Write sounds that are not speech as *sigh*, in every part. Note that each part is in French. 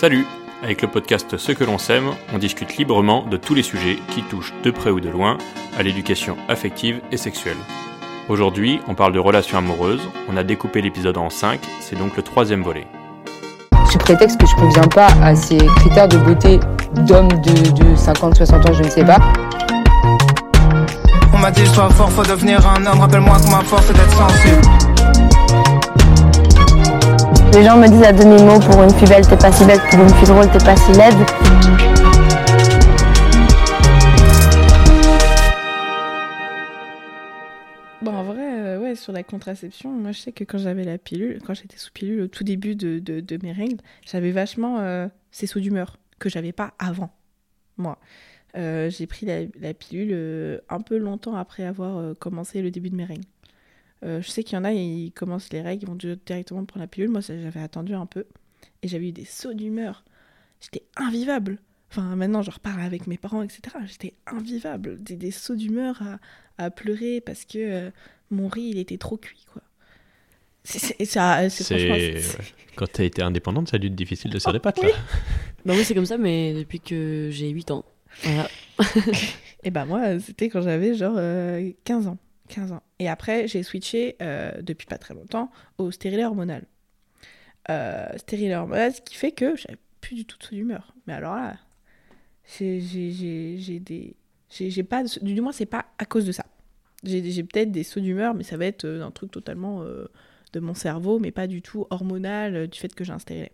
Salut Avec le podcast Ce que l'on sème, on discute librement de tous les sujets qui touchent de près ou de loin à l'éducation affective et sexuelle. Aujourd'hui, on parle de relations amoureuses, on a découpé l'épisode en 5, c'est donc le troisième volet. Sous prétexte que je ne conviens pas à ces critères de beauté d'hommes de, 50-60 ans, je ne sais pas. On m'a dit sois fort, faut devenir un homme, rappelle-moi que ma force est d'être sensible. Les gens me disent à demi-mot pour une fille belle, t'es pas si belle, pour une fille drôle, t'es pas si laide. Bon, en vrai, euh, sur la contraception, moi je sais que quand j'avais la pilule, quand j'étais sous pilule au tout début de, de, mes règles, j'avais vachement euh, ces sauts d'humeur que j'avais pas avant, moi. Euh, j'ai pris la, la pilule un peu longtemps après avoir commencé le début de mes règles. Euh, je sais qu'il y en a, ils commencent les règles, ils vont directement prendre la pilule. Moi, j'avais attendu un peu. Et j'avais eu des sauts d'humeur. J'étais invivable. Enfin, maintenant, je reparle avec mes parents, etc. J'étais invivable. Des, des sauts d'humeur à, pleurer parce que euh, mon riz, il était trop cuit, quoi. C'est c'est Quand tu as été indépendante, ça a dû être difficile de serrer des pattes, là. *laughs* bah oui, c'est comme ça, mais depuis que j'ai 8 ans. Voilà. *laughs* *laughs* et bah moi, c'était quand j'avais genre 15 euh, ans. 15 ans. Et après, j'ai switché, euh, depuis pas très longtemps, au stérilet hormonal. Euh, stérilet hormonal, ce qui fait que j'avais plus du tout de d'humeur. Mais alors là, j'ai des. J'ai pas. Du moins, c'est pas à cause de ça. J'ai peut-être des sauts d'humeur, mais ça va être euh, un truc totalement euh, de mon cerveau, mais pas du tout hormonal du fait que j'ai un stérilet.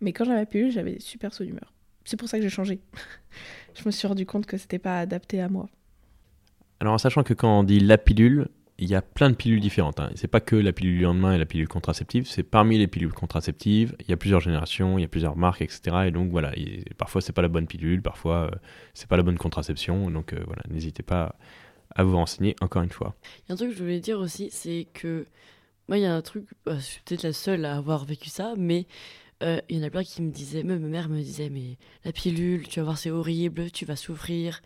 Mais quand j'avais pilule, j'avais des super sauts d'humeur. C'est pour ça que j'ai changé. *laughs* je me suis rendu compte que c'était pas adapté à moi. Alors en sachant que quand on dit la pilule, il y a plein de pilules différentes. Hein. C'est pas que la pilule du lendemain et la pilule contraceptive, c'est parmi les pilules contraceptives. Il y a plusieurs générations, il y a plusieurs marques, etc. Et donc voilà, parfois c'est pas la bonne pilule, parfois euh, c'est pas la bonne contraception. Donc euh, voilà, n'hésitez pas à vous renseigner encore une fois. Il y a un truc que je voulais dire aussi, c'est que moi il y a un truc, bah, je suis peut-être la seule à avoir vécu ça, mais euh, il y en a plein qui me disaient, même ma mère me disait, mais la pilule, tu vas voir, c'est horrible, tu vas souffrir.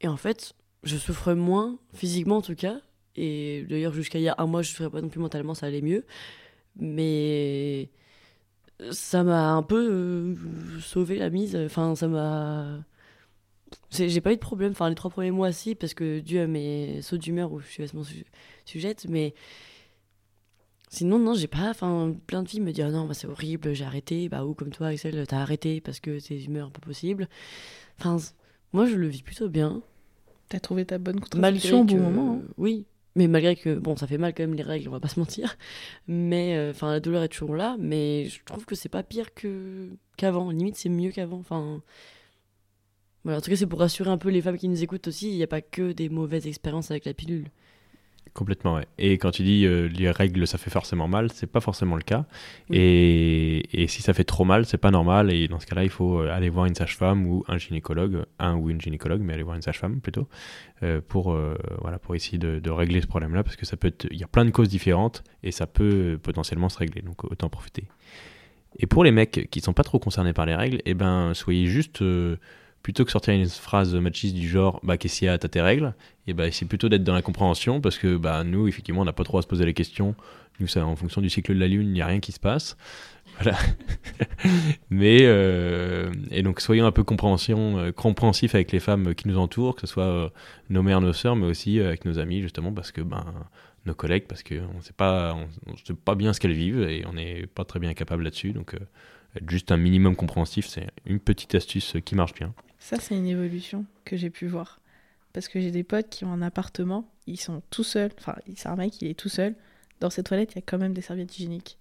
Et en fait, je souffre moins, physiquement en tout cas. Et d'ailleurs, jusqu'à il y a un mois, je ne souffrais pas non plus mentalement, ça allait mieux. Mais ça m'a un peu euh, sauvé la mise. Enfin, ça m'a. J'ai pas eu de problème. Enfin, les trois premiers mois, si, parce que Dieu a mes sauts d'humeur où je suis vachement sujette. Mais sinon, non, j'ai pas. Enfin, plein de filles me disent ah non, bah, c'est horrible, j'ai arrêté. Bah, ou comme toi, Axel, t'as arrêté parce que tes humeurs pas possible. Enfin, moi, je le vis plutôt bien. T'as trouvé ta bonne contraception au bon moment. Hein. Oui, mais malgré que bon, ça fait mal quand même les règles, on va pas se mentir. Mais euh, enfin, la douleur est toujours là, mais je trouve que c'est pas pire que qu'avant. Limite, c'est mieux qu'avant. Enfin, voilà. En tout cas, c'est pour rassurer un peu les femmes qui nous écoutent aussi. Il n'y a pas que des mauvaises expériences avec la pilule. Complètement, ouais. Et quand tu dis euh, les règles, ça fait forcément mal, c'est pas forcément le cas. Et, et, si ça fait trop mal, c'est pas normal. Et dans ce cas-là, il faut euh, aller voir une sage-femme ou un gynécologue, un ou une gynécologue, mais aller voir une sage-femme plutôt, euh, pour, voilà, pour essayer de, de régler ce problème-là, parce que ça peut être, il y a plein de causes différentes et ça peut potentiellement se régler. Donc autant profiter. Et pour les mecs qui sont pas trop concernés par les règles, eh ben, soyez juste plutôt que sortir une phrase machiste du genre bah qu'est-ce qu'il y a t'as tes règles et bah c'est plutôt d'être dans la compréhension parce que bah nous effectivement on n'a pas trop à se poser les questions nous ça en fonction du cycle de la lune il n'y a rien qui se passe. Voilà. *laughs* Mais euh, et donc soyons un peu compréhension euh, compréhensifs avec les femmes qui nous entourent que ce soit euh, nos mères nos sœurs mais aussi avec nos amis justement parce que ben nos collègues parce qu'on sait pas on, sait pas bien ce qu'elles vivent et on n'est pas très bien capable là-dessus. Donc être juste un minimum compréhensif c'est une petite astuce qui marche bien ça, c'est une évolution que j'ai pu voir. Parce que j'ai des potes qui ont un appartement, ils sont tout seuls, enfin, c'est un mec, il est tout seul. Dans ses toilettes, il y a quand même des serviettes hygiéniques.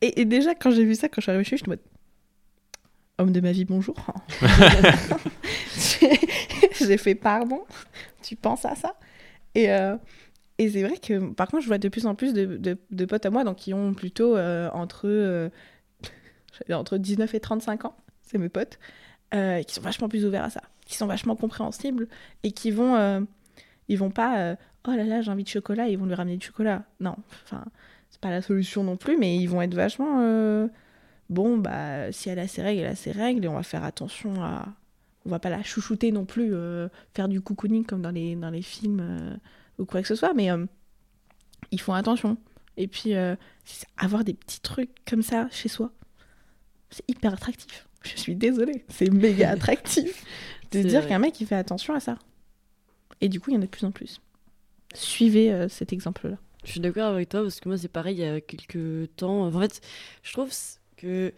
Et, déjà, quand j'ai vu ça, quand je suis arrivée chez lui, je me mode Homme de ma vie, bonjour. *laughs* *laughs* j'ai fait pardon, tu penses à ça? Et, euh, et c'est vrai que, par contre, je vois de plus en plus de, de, potes à moi donc, qui ont plutôt euh, entre, euh, *laughs* entre 19 et 35 ans, c'est mes potes. Euh, qui sont vachement plus ouverts à ça, qui sont vachement compréhensibles et qui vont, euh, ils vont pas, euh, oh là là, j'ai envie de chocolat, ils vont lui ramener du chocolat. Non, enfin, c'est pas la solution non plus, mais ils vont être vachement, bon, bah, si elle a ses règles, elle a ses règles et on va faire attention à, on va pas la chouchouter non plus, faire du cocooning comme dans les, dans les films ou quoi que ce soit, mais ils font attention. Et puis, avoir des petits trucs comme ça chez soi, C'est hyper attractif. Je suis désolée, c'est méga *laughs* attractif de dire qu'un mec il fait attention à ça. Et du coup, il y en a de plus en plus. Suivez euh, cet exemple-là. Je suis d'accord avec toi parce que moi c'est pareil il y a quelques temps. En fait, je trouve que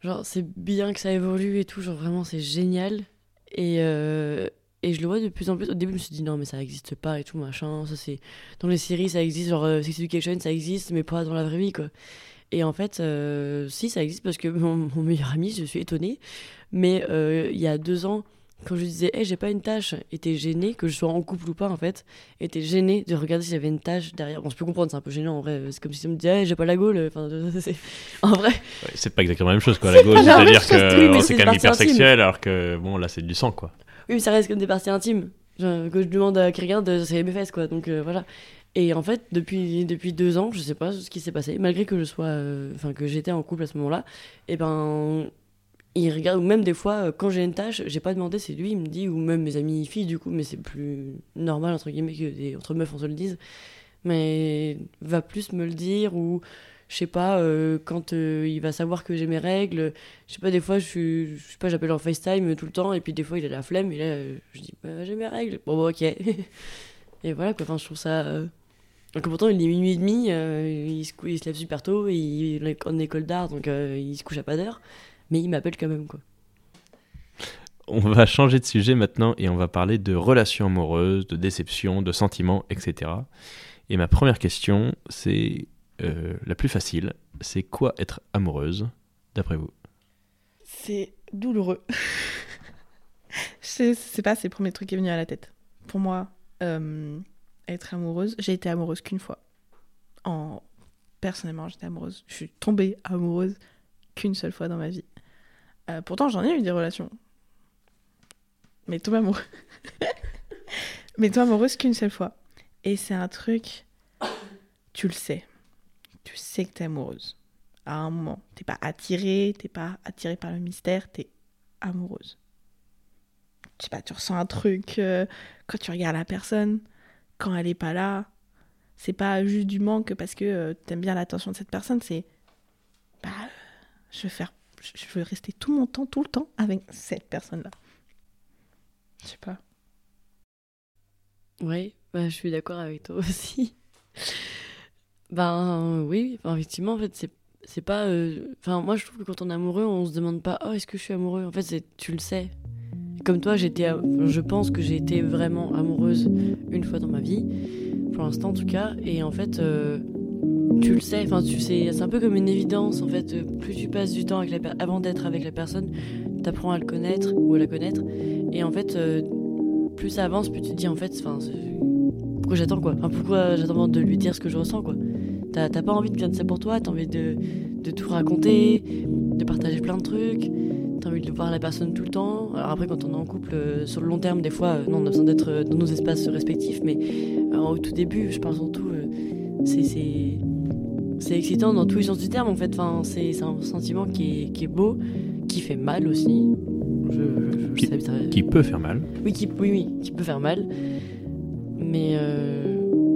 genre c'est bien que ça évolue et tout, genre vraiment c'est génial. Et, euh, et je le vois de plus en plus. Au début, je me suis dit non, mais ça n'existe pas et tout, machin. Ça c'est dans les séries, ça existe, genre euh, Sex Education, ça existe, mais pas dans la vraie vie quoi. Et en fait, euh, si ça existe parce que mon, mon meilleur ami, je suis étonnée, mais euh, il y a deux ans, quand je lui disais, hey, j'ai pas une tâche, était gêné, que je sois en couple ou pas en fait, était gêné de regarder si j'avais une tâche derrière. Bon, je peux comprendre, c'est un peu gênant en vrai. C'est comme si on me disait, hey, j'ai pas la gaule. Enfin, *laughs* en vrai, Ouais, c'est pas exactement la même chose, quoi. *laughs* La même c'est-à-dire que oui, euh, c'est quand même hyper sexuel, alors que bon, là, c'est du sang, quoi. oui, mais ça reste comme des parties intimes. Genre, que je demande à quelqu'un de c'est mes fesses, quoi. Donc euh, voilà. Et en fait, depuis, depuis deux ans, je sais pas ce qui s'est passé, malgré que je sois. euh, Enfin, que j'étais en couple à ce moment-là, et ben. Il regarde, ou même des fois, euh, quand j'ai une tâche, j'ai pas demandé, c'est lui, il me dit, ou même mes amis filles, du coup, mais c'est plus normal, entre guillemets, que des, entre meufs, on se le dise. Mais va plus me le dire, ou je sais pas, euh, quand il va savoir que j'ai mes règles, je sais pas, des fois, je sais pas, j'appelle en FaceTime tout le temps, et puis des fois, il a la flemme, et là, je dis, bah, j'ai mes règles. Bon, bah, ok. *laughs* et voilà, enfin, je trouve ça. Donc, pourtant, il est minuit et demi, euh, il, se cou- il se lève super tôt, et il est en école d'art, donc euh, il se couche à pas d'heure, mais il m'appelle quand même, quoi. On va changer de sujet maintenant et on va parler de relations amoureuses, de déceptions, de sentiments, etc. Et ma première question, c'est euh, la plus facile. C'est quoi être amoureuse, d'après vous? C'est douloureux. *laughs* Je sais pas, c'est le premier truc qui est venu à la tête. Pour moi, euh, être amoureuse, j'ai été amoureuse qu'une fois. En... Personnellement, j'étais amoureuse. Je suis tombée amoureuse qu'une seule fois dans ma vie. Euh, pourtant, j'en ai eu des relations. Mais tombée amoureuse. *laughs* Mais tombée amoureuse qu'une seule fois. Et c'est un truc, tu le sais. Tu sais que t'es amoureuse. À un moment. T'es pas attirée, t'es pas attirée par le mystère, t'es amoureuse. Je sais pas, tu ressens un truc euh, quand tu regardes la personne, quand elle est pas là. C'est pas juste du manque parce que euh, t'aimes bien l'attention de cette personne, c'est. Bah, je veux faire. Je veux rester tout mon temps, tout le temps avec cette personne-là. Je sais pas. Oui, bah, je suis d'accord avec toi *laughs* aussi. ben oui, effectivement, en fait, c'est c'est pas. euh, Enfin, moi, je trouve que quand on est amoureux, on se demande pas, oh, est-ce que je suis amoureux? En fait, tu le sais. Comme toi, j'étais, am- je pense que j'ai été vraiment amoureuse une fois dans ma vie, pour l'instant en tout cas, et en fait, euh, tu le sais. Enfin, tu sais, c'est un peu comme une évidence. En fait, euh, plus tu passes du temps avant d'être avec la personne, t'apprends à le connaître ou à la connaître, et en fait, euh, plus ça avance, plus tu te dis en fait, enfin, pourquoi j'attends quoi? Enfin, pourquoi j'attends de lui dire ce que je ressens quoi? T'as t'as pas envie de garder ça pour toi, t'as envie de, de tout raconter, de partager plein de trucs, t'as envie de voir la personne tout le temps. Alors après, quand on est en couple, euh, sur le long terme, des fois, euh, non, on a besoin d'être euh, dans nos espaces respectifs, mais au tout début, je pense en tout, euh, c'est- c'est excitant dans tous les sens du terme en fait. Enfin, c'est un sentiment qui est, qui est beau, qui fait mal aussi. Je, je- je Qui- sais, ça- Qui peut faire mal. oui, qui, oui, oui, qui peut faire mal. Mais,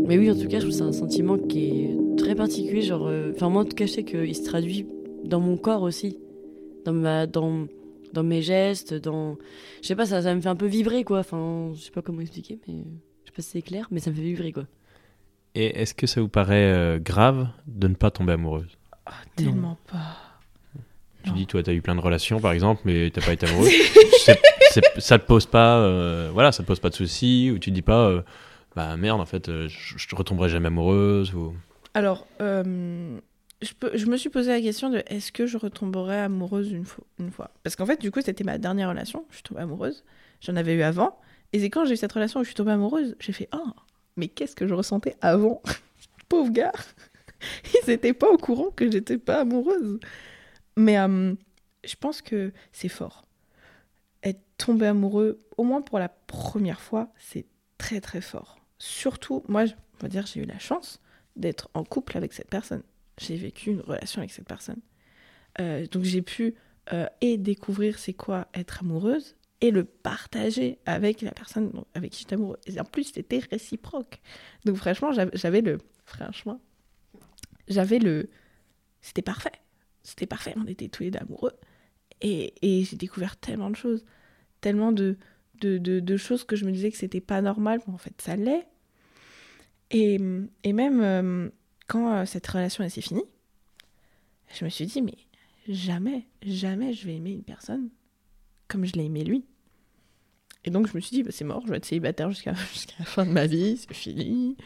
mais oui, en tout cas, je trouve c'est un sentiment qui est très particulier. Genre, enfin, moi, en tout cas, je sais qu'il se traduit dans mon corps aussi. Dans, ma, dans, dans mes gestes, dans. Je sais pas, ça, ça me fait un peu vibrer, quoi. Enfin, je sais pas comment expliquer, mais. Je sais pas si c'est clair, mais ça me fait vibrer, quoi. Et est-ce que ça vous paraît euh, grave de ne pas tomber amoureuse? Tellement pas. Tu Non. dis, toi, t'as eu plein de relations, par exemple, mais t'as pas été *laughs* amoureuse. C'est- c'est- ça te pose pas, euh, voilà, ça te pose pas de soucis, ou tu te dis pas, euh, bah merde, en fait, euh, je, je retomberai jamais amoureuse, ou. Alors, euh, je, me suis posé la question de est-ce que je retomberais amoureuse une fois, Parce qu'en fait, du coup, c'était ma dernière relation. Je suis tombée amoureuse. J'en avais eu avant. Et c'est quand j'ai eu cette relation où je suis tombée amoureuse, j'ai fait Oh, mais qu'est-ce que je ressentais avant? *laughs* Pauvre gars *laughs* Ils n'étaient pas au courant que j'étais pas amoureuse. Mais euh, je pense que c'est fort. Être tombé amoureux, au moins pour la première fois, c'est très très fort. Surtout, moi, je va dire, j'ai eu la chance d'être en couple avec cette personne. J'ai vécu une relation avec cette personne. Euh, donc j'ai pu euh, et découvrir c'est quoi être amoureuse et le partager avec la personne avec qui j'étais amoureuse. Et en plus, c'était réciproque. Donc franchement, j'avais le... Franchement, j'avais le... C'était parfait. c'était parfait, on était tous les deux amoureux. Et, et j'ai découvert tellement de choses, tellement de, de, de, de choses que je me disais que c'était pas normal, mais en fait ça l'est. Et, et même euh, quand euh, cette relation s'est finie, je me suis dit, mais jamais, jamais je vais aimer une personne comme je l'ai aimé lui. Et donc je me suis dit, bah, c'est mort, je vais être célibataire jusqu'à *laughs* la fin de ma vie, c'est fini.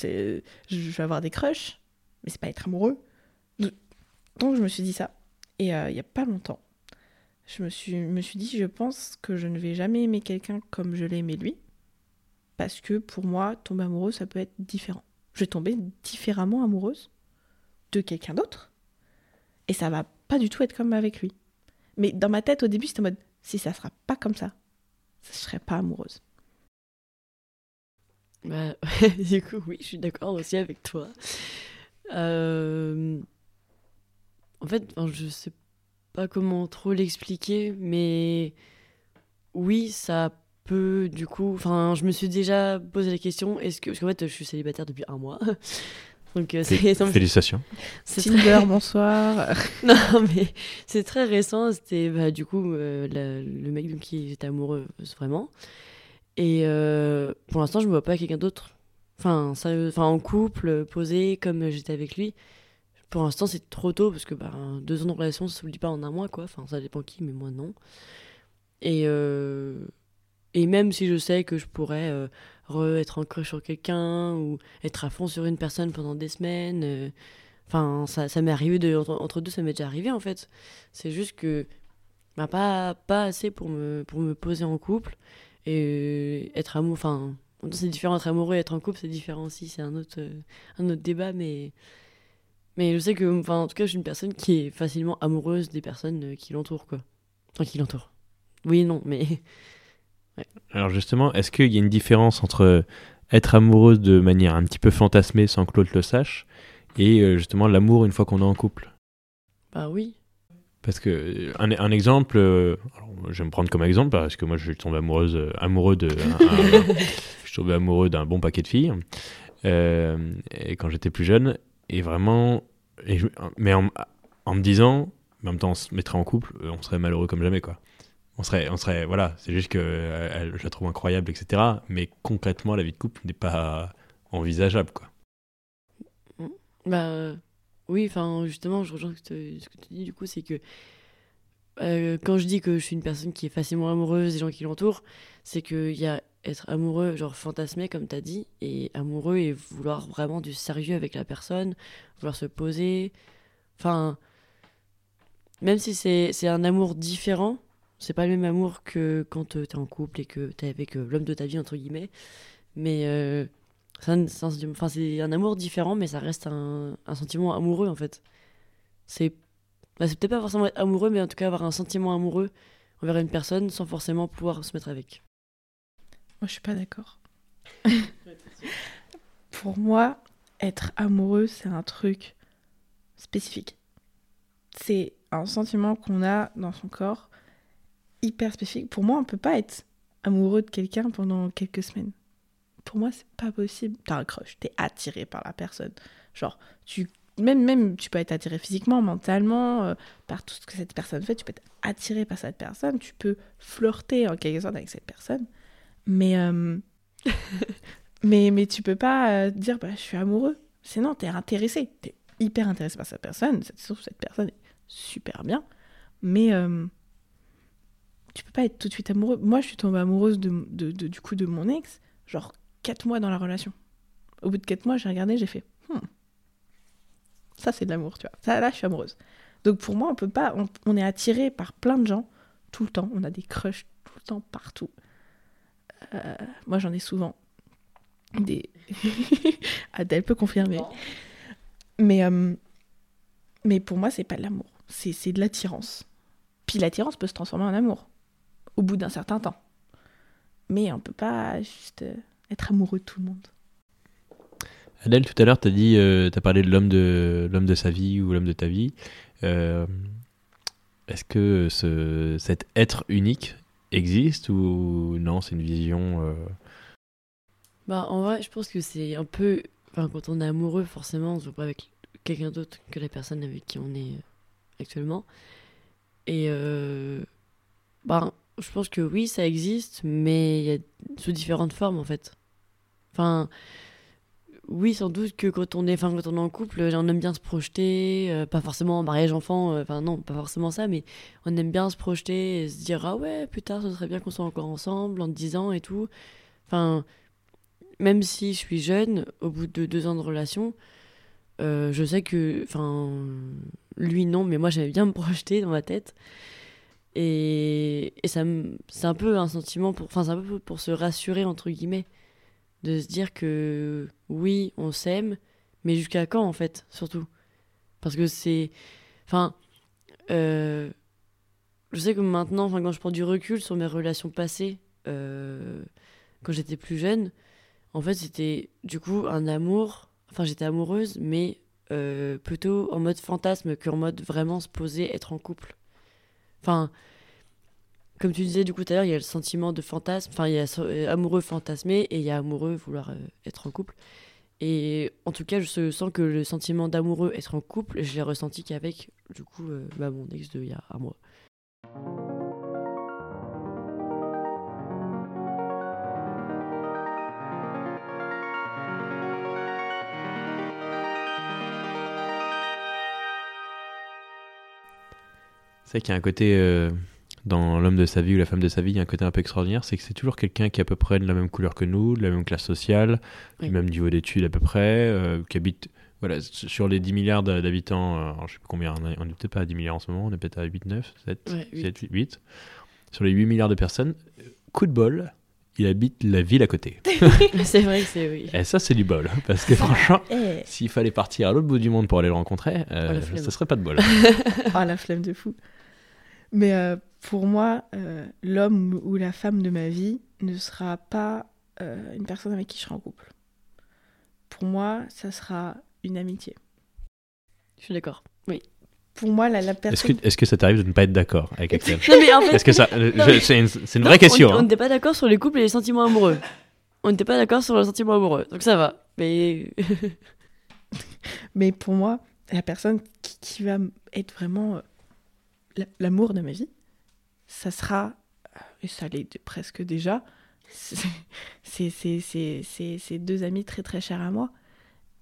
Je vais avoir des crushs, mais c'est pas être amoureux. Donc je me suis dit ça. Et euh, il y a pas longtemps, je me suis, me suis dit, je pense que je ne vais jamais aimer quelqu'un comme je l'ai aimé lui. Parce que pour moi, tomber amoureux, ça peut être différent. Je vais tomber différemment amoureuse de quelqu'un d'autre. Et ça va pas du tout être comme avec lui. Mais dans ma tête, au début, c'était en mode, si ça sera pas comme ça, je serai pas amoureuse. Bah, *laughs* du coup, oui, je suis d'accord aussi avec toi. Euh, En fait, je sais pas comment trop l'expliquer, mais oui, ça peut, du coup. Enfin, je me suis déjà posé la question est-ce que. Parce qu'en fait, je suis célibataire depuis un mois. *laughs* Donc, euh, c'est. Félicitations. Tinder, *laughs* bonsoir. *laughs* Non, mais c'est très récent. C'était bah, du coup euh, la- le mec de qui j'étais amoureuse vraiment. Et euh, pour l'instant, je me vois pas avec quelqu'un d'autre. Enfin, sérieux- enfin, en couple, posé, comme j'étais avec lui. Pour l'instant, c'est trop tôt parce que bah, deux ans de relation, ça s'oublie pas en un mois, quoi. Enfin, ça dépend qui, mais moi, non. Et, euh, et même si je sais que je pourrais euh, re- être en crush sur quelqu'un ou être à fond sur une personne pendant des semaines. euh, Enfin, ça, ça m'est arrivé de, entre, deux, ça m'est déjà arrivé en fait. C'est juste que pas, pas assez pour me, pour me poser en couple et être amoureux. Enfin, c'est différent être amoureux et être en couple, c'est différent aussi. C'est un autre, euh, un autre débat, mais, mais je sais que, enfin, en tout cas, je suis une personne qui est facilement amoureuse des personnes euh, qui l'entourent, quoi. Enfin, qui l'entourent. Oui non, mais *laughs* Alors justement, est-ce qu'il y a une différence entre être amoureuse de manière un petit peu fantasmée sans que l'autre le sache et euh, justement l'amour une fois qu'on est en couple? Bah oui. Parce que euh, un, un exemple, euh, alors, je vais me prendre comme exemple parce que moi je suis tombé amoureuse, euh, amoureux de, un- un- *laughs* je suis tombé amoureux d'un bon paquet de filles euh, et quand j'étais plus jeune et vraiment, et je- mais en, en me disant, en même temps on se mettrait en couple, euh, on serait malheureux comme jamais quoi. On serait, on serait, voilà, c'est juste que euh, je la trouve incroyable, etc. Mais concrètement, la vie de couple n'est pas envisageable quoi. Bah euh, oui, enfin justement, je rejoins ce que, tu- dis du coup, c'est que euh, quand je dis que je suis une personne qui est facilement amoureuse des gens qui l'entourent, c'est qu'il y a être amoureux, genre fantasmé comme tu as dit, et amoureux et vouloir vraiment du sérieux avec la personne, vouloir se poser. Enfin, même si c'est un amour différent, c'est pas le même amour que quand tu es en couple et que tu es avec euh, l'homme de ta vie, entre guillemets, mais. euh, c'est un, un un amour différent, mais ça reste un, un sentiment amoureux en fait. C'est bah, peut-être pas forcément être amoureux, mais en tout cas avoir un sentiment amoureux envers une personne sans forcément pouvoir se mettre avec. Moi, je suis pas d'accord. *laughs* Pour moi, être amoureux, c'est un truc spécifique. C'est un sentiment qu'on a dans son corps hyper spécifique. Pour moi, on peut pas être amoureux de quelqu'un pendant quelques semaines. Pour moi, c'est pas possible. T'as un crush, t'es attiré par la personne. Genre, tu même même tu peux être attiré physiquement, mentalement, euh, par tout ce que cette personne fait. Tu peux être attiré par cette personne. Tu peux flirter en quelque sorte avec cette personne. Mais euh, *laughs* mais mais tu peux pas euh, dire bah je suis amoureux. Sinon, t'es intéressé. T'es hyper intéressé par cette personne. Que cette personne est super bien. Mais euh, tu peux pas être tout de suite amoureux. Moi, je suis tombée amoureuse de, de- de- du coup de mon ex, genre 4 mois dans la relation. Au bout de 4 mois, j'ai regardé, j'ai fait Hmm. ça c'est de l'amour, tu vois. Ça là, je suis amoureuse. Donc pour moi, on peut pas, on, on est attiré par plein de gens tout le temps. On a des crushs tout le temps partout. Euh, moi, j'en ai souvent. Des *laughs* Adèle peut confirmer. Mais euh, mais pour moi, c'est pas de l'amour. C'est c'est de l'attirance. Puis l'attirance peut se transformer en amour au bout d'un certain temps. Mais on peut pas juste euh, être amoureux de tout le monde. Adèle, tout à l'heure, tu as dit, euh, t'as parlé de l'homme de l'homme de sa vie ou l'homme de ta vie. Euh, Est-ce que ce, cet être unique existe ou non? C'est une vision. euh, Bah, en vrai, je pense que c'est un peu. Enfin, quand on est amoureux, forcément, on se voit pas avec quelqu'un d'autre que la personne avec qui on est actuellement. Et euh, ben, je pense que oui, ça existe, mais sous différentes formes en fait. Enfin, oui, sans doute que quand on est, enfin, quand on est en couple, on aime bien se projeter, euh, pas forcément en mariage enfant, euh, enfin non, pas forcément ça, mais on aime bien se projeter et se dire ah ouais, plus tard, ce serait bien qu'on soit encore ensemble en 10 ans et tout. Enfin, même si je suis jeune, au bout de deux ans de relation, euh, je sais que, enfin, lui non, mais moi j'aimais bien me projeter dans ma tête. Et, ça, c'est un peu un sentiment pour, enfin, un peu pour se rassurer entre guillemets, de se dire que oui, on s'aime, mais jusqu'à quand en fait, surtout, parce que c'est, enfin, euh, je sais que maintenant, quand je prends du recul sur mes relations passées, euh, quand j'étais plus jeune, en fait, c'était du coup un amour. Enfin, j'étais amoureuse, mais euh, plutôt en mode fantasme qu'en mode vraiment se poser, être en couple. Enfin, comme tu disais du coup tout à l'heure, il y a le sentiment de fantasme. Enfin, il y a euh, amoureux fantasmé et il y a amoureux vouloir euh, être en couple. Et en tout cas, je sens que le sentiment d'amoureux être en couple, je l'ai ressenti qu'avec du coup euh, bah, mon ex de il y a un mois. C'est vrai qu'il y a un côté euh, dans l'homme de sa vie ou la femme de sa vie, il y a un côté un peu extraordinaire, c'est que c'est toujours quelqu'un qui est à peu près de la même couleur que nous, de la même classe sociale, Oui. du même niveau d'études à peu près, euh, qui habite voilà, sur les 10 milliards d'habitants, euh, je sais plus combien, on est- on n'est peut-être pas à 10 milliards en ce moment, on est peut-être à 8, 9, 7, Ouais, huit. 7 8. Sur les 8 milliards de personnes, coup de bol, il habite la ville à côté. *laughs* c'est vrai que c'est oui. Et ça, c'est du bol, parce que franchement, s'il fallait partir à l'autre bout du monde pour aller le rencontrer, euh, Oh, ça serait pas de bol. *laughs* oh, la flemme de fou. Mais euh, pour moi, euh, l'homme ou la femme de ma vie ne sera pas euh, une personne avec qui je serai en couple. Pour moi, ça sera une amitié. Je suis d'accord. Oui. Pour moi, la, la Est-ce personne... que, est-ce que ça t'arrive de ne pas être d'accord avec *laughs* Axel Non mais en fait, Est-ce que ça, c'est une, c'est une Non, vraie question. On hein. n'était pas d'accord sur les couples et les sentiments amoureux. On n'était pas d'accord sur le sentiment amoureux. Donc ça va. Mais *laughs* Mais pour moi, la personne qui, qui va être vraiment euh, l'amour de ma vie, ça sera, euh, et ça l'est presque déjà, c'est c'est deux amis très très chers à moi.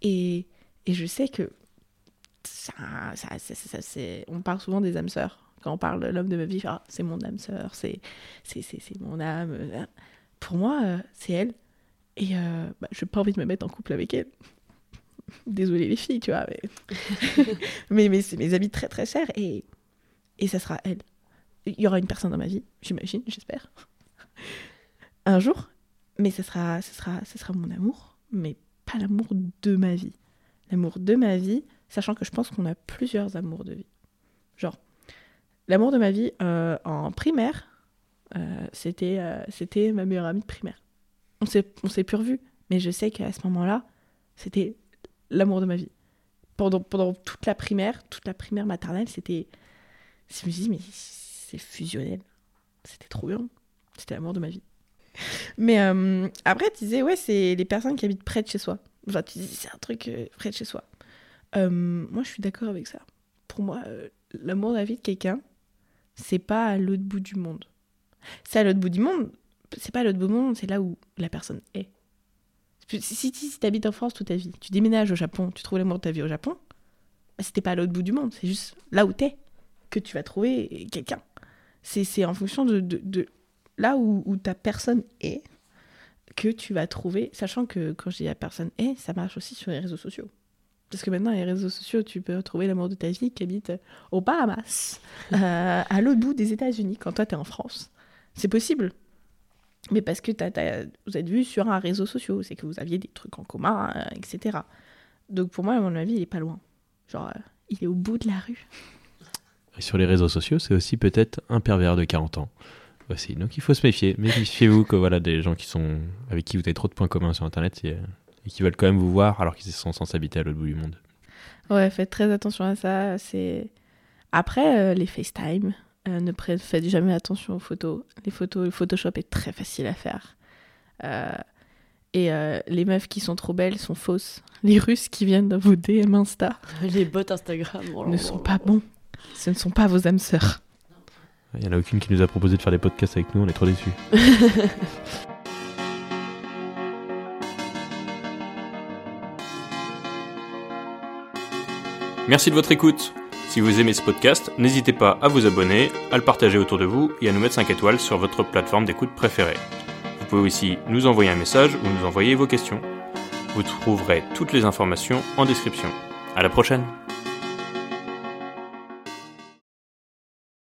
Et, et je sais que ça, ça, ça- c'est- on parle souvent des âmes sœurs. Quand on parle de l'homme de ma vie, ah, c'est mon âme sœur, c'est mon âme. euh. Pour moi, euh, c'est elle. Et bah, je n'ai pas envie de me mettre en couple avec elle. *laughs* Désolée les filles, tu vois. Mais, *laughs* mais, mais c'est mes amis très très chers et, et ça sera elle. Il y aura une personne dans ma vie, j'imagine, j'espère. Un jour. Mais ça sera, ça, sera, ça sera mon amour, mais pas l'amour de ma vie. L'amour de ma vie, sachant que je pense qu'on a plusieurs amours de vie. Genre, l'amour de ma vie euh, en primaire, euh, c'était euh, c'était ma meilleure amie de primaire. On s'est on s'est plus revus, mais je sais qu'à ce moment-là, c'était l'amour de ma vie. Pendant, pendant toute la primaire, toute la primaire maternelle, c'était. Je me suis dit, mais c'est fusionnel. C'était trop bien. C'était l'amour de ma vie. Mais euh, après, tu disais, ouais, c'est les personnes qui habitent près de chez soi. Enfin, tu disais, c'est un truc euh, près de chez soi. Euh, moi, je suis d'accord avec ça. Pour moi, l'amour de la vie de quelqu'un, c'est pas à l'autre bout du monde. C'est à l'autre bout du monde, c'est pas à l'autre bout du monde, c'est là où la personne est. Si, si, si tu habites en France toute ta vie, tu déménages au Japon, tu trouves l'amour de ta vie au Japon, bah, c'était pas à l'autre bout du monde, c'est juste là où t'es que tu vas trouver quelqu'un. C'est c'est en fonction de, de, de là où, où ta personne est que tu vas trouver, sachant que quand je dis la personne est, ça marche aussi sur les réseaux sociaux. Parce que maintenant, les réseaux sociaux, tu peux trouver l'amour de ta vie qui habite aux Bahamas, *laughs* euh, à l'autre bout des États-Unis, quand toi, t'es en France. C'est possible. Mais parce que t'as- t'as- vous êtes vu sur un réseau social, c'est que vous aviez des trucs en commun, euh, etc. Donc pour moi, à mon avis, il est pas loin. Genre, euh, il est au bout de la rue. Et sur les réseaux sociaux, c'est aussi peut-être un pervers de 40 ans. Aussi. Donc il faut se méfier. Méfiez-vous que voilà, des gens qui sont avec qui vous avez trop de points communs sur Internet et, euh, et qui veulent quand même vous voir alors qu'ils sont censés habiter à l'autre bout du monde. Ouais, faites très attention à ça. C'est Après, euh, les FaceTime, euh, ne faites jamais attention aux photos. Les photos, le Photoshop est très facile à faire. Euh, Et euh, les meufs qui sont trop belles sont fausses. Les Russes qui viennent dans vos DM Insta les bots Instagram oh là ne là sont là pas là. bons. Ce ne sont pas vos âmes sœurs. Il n'y en a aucune qui nous a proposé de faire des podcasts avec nous, on est trop déçus. *laughs* Merci de votre écoute. Si vous aimez ce podcast, n'hésitez pas à vous abonner, à le partager autour de vous et à nous mettre 5 étoiles sur votre plateforme d'écoute préférée. Vous pouvez aussi nous envoyer un message ou nous envoyer vos questions. Vous trouverez toutes les informations en description. À la prochaine!